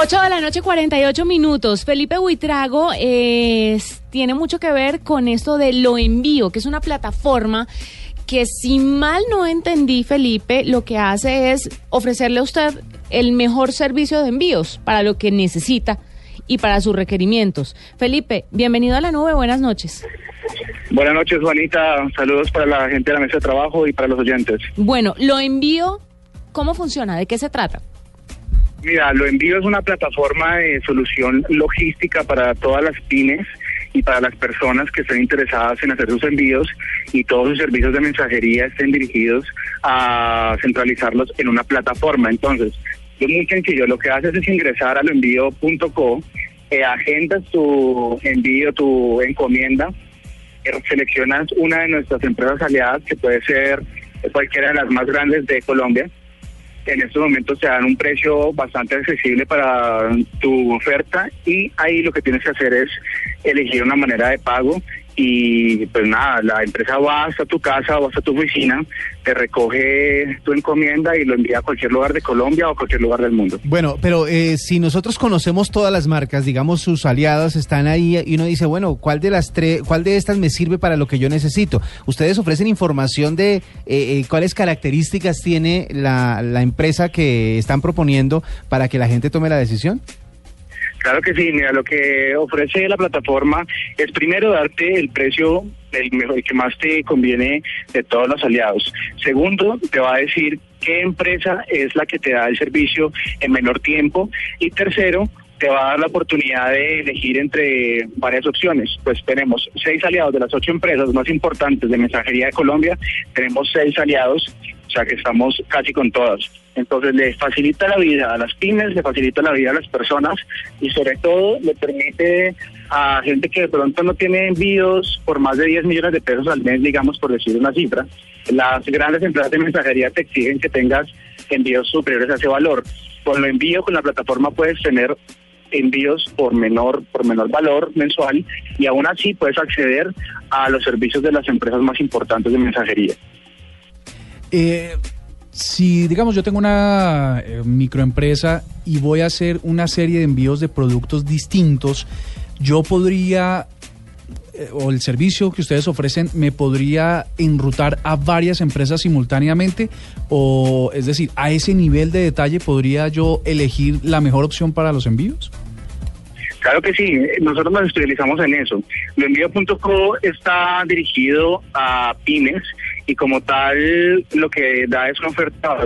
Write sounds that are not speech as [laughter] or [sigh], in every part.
8 de la noche, 48 minutos. Felipe Buitrago es, tiene mucho que ver con esto de Lo Envío, que es una plataforma que si mal no entendí, Felipe, lo que hace es ofrecerle a usted el mejor servicio de envíos para lo que necesita y para sus requerimientos. Felipe, bienvenido a la nube, buenas noches. Buenas noches, Juanita. Saludos para la gente de la mesa de trabajo y para los oyentes. Bueno, Lo Envío, ¿cómo funciona? ¿De qué se trata? Mira, Lo Envío es una plataforma de solución logística para todas las pymes y para las personas que estén interesadas en hacer sus envíos y todos sus servicios de mensajería estén dirigidos a centralizarlos en una plataforma. Entonces, es muy sencillo, lo que haces es ingresar a loenvío.co, eh, agendas tu envío, tu encomienda, eh, seleccionas una de nuestras empresas aliadas, que puede ser cualquiera de las más grandes de Colombia, en estos momentos te dan un precio bastante accesible para tu oferta y ahí lo que tienes que hacer es elegir una manera de pago y pues nada, la empresa va hasta tu casa o hasta tu oficina, te recoge tu encomienda y lo envía a cualquier lugar de Colombia o a cualquier lugar del mundo. Bueno, pero eh, si nosotros conocemos todas las marcas, digamos sus aliadas están ahí y uno dice, bueno, ¿cuál de las tres, cuál de estas me sirve para lo que yo necesito? Ustedes ofrecen información de eh, eh, cuáles características tiene la, la empresa que están proponiendo para que la gente tome la decisión. Claro que sí, mira, lo que ofrece la plataforma es primero darte el precio el, mejor, que más te conviene de todos los aliados. Segundo, te va a decir qué empresa es la que te da el servicio en menor tiempo. Y tercero, te va a dar la oportunidad de elegir entre varias opciones. Pues tenemos seis aliados de las ocho empresas más importantes de mensajería de Colombia, tenemos seis aliados, o sea que estamos casi con todas. Entonces le facilita la vida a las pymes, le facilita la vida a las personas y sobre todo le permite a gente que de pronto no tiene envíos por más de 10 millones de pesos al mes, digamos por decir una cifra. Las grandes empresas de mensajería te exigen que tengas envíos superiores a ese valor. Con lo envío, con la plataforma puedes tener envíos por menor por menor valor mensual y aún así puedes acceder a los servicios de las empresas más importantes de mensajería. Eh, si, digamos, yo tengo una eh, microempresa y voy a hacer una serie de envíos de productos distintos, yo podría, eh, o el servicio que ustedes ofrecen, me podría enrutar a varias empresas simultáneamente, o es decir, a ese nivel de detalle podría yo elegir la mejor opción para los envíos. Claro que sí, nosotros nos especializamos en eso. Loenvío.co está dirigido a pymes y como tal lo que da es una oferta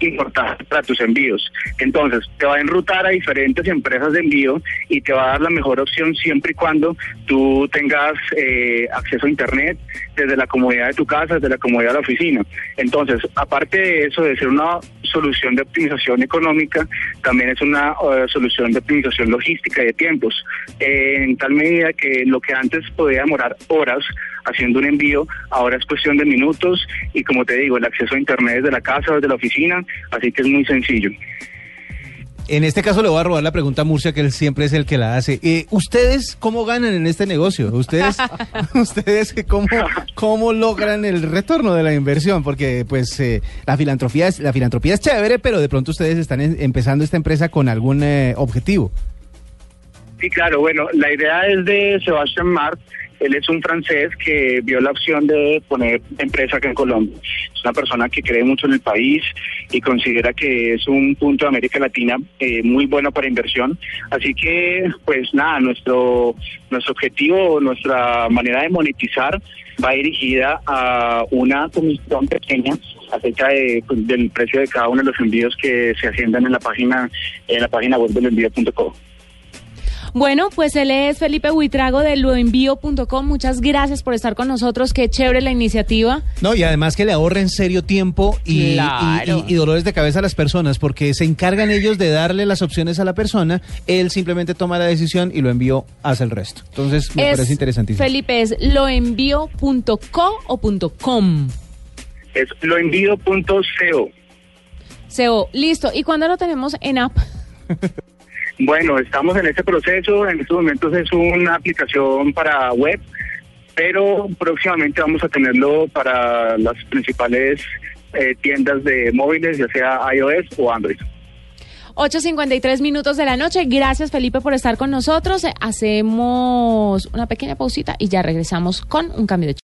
importante para tus envíos. Entonces, te va a enrutar a diferentes empresas de envío y te va a dar la mejor opción siempre y cuando tú tengas eh, acceso a Internet desde la comodidad de tu casa, desde la comodidad de la oficina. Entonces, aparte de eso, de ser una solución de optimización económica, también es una eh, solución de optimización logística y de tiempos, en tal medida que lo que antes podía demorar horas haciendo un envío, ahora es cuestión de minutos y como te digo, el acceso a Internet desde la casa, desde la oficina, así que es muy sencillo. En este caso le voy a robar la pregunta a Murcia, que él siempre es el que la hace. Eh, ¿Ustedes cómo ganan en este negocio? ¿Ustedes, [laughs] ustedes cómo, cómo logran el retorno de la inversión? Porque pues eh, la, filantropía es, la filantropía es chévere, pero de pronto ustedes están en- empezando esta empresa con algún eh, objetivo. Sí, claro, bueno, la idea es de Sebastián Mart. Él es un francés que vio la opción de poner empresa acá en Colombia. Es una persona que cree mucho en el país y considera que es un punto de América Latina eh, muy bueno para inversión. Así que, pues nada, nuestro, nuestro objetivo, nuestra manera de monetizar va dirigida a una comisión pequeña acerca de, pues, del precio de cada uno de los envíos que se agendan en la página en la página web del envío.co. Bueno, pues él es Felipe Huitrago de loenvío.com. Muchas gracias por estar con nosotros. Qué chévere la iniciativa. No, y además que le ahorra en serio tiempo y, Claro. y- y- y dolores de cabeza a las personas, porque se encargan ellos de darle las opciones a la persona, él simplemente toma la decisión y lo envió, hace el resto. Entonces, me Es- parece interesantísimo. Felipe, ¿es loenvío.co o punto .com? Es loenvío.co. CO, listo. ¿Y cuándo lo tenemos en app? [laughs] Bueno, estamos en este proceso. En estos momentos es una aplicación para web, pero próximamente vamos a tenerlo para las principales eh, tiendas de móviles, ya sea iOS o Android. 8.53 minutos de la noche. Gracias, Felipe, por estar con nosotros. Hacemos una pequeña pausita y ya regresamos con un cambio de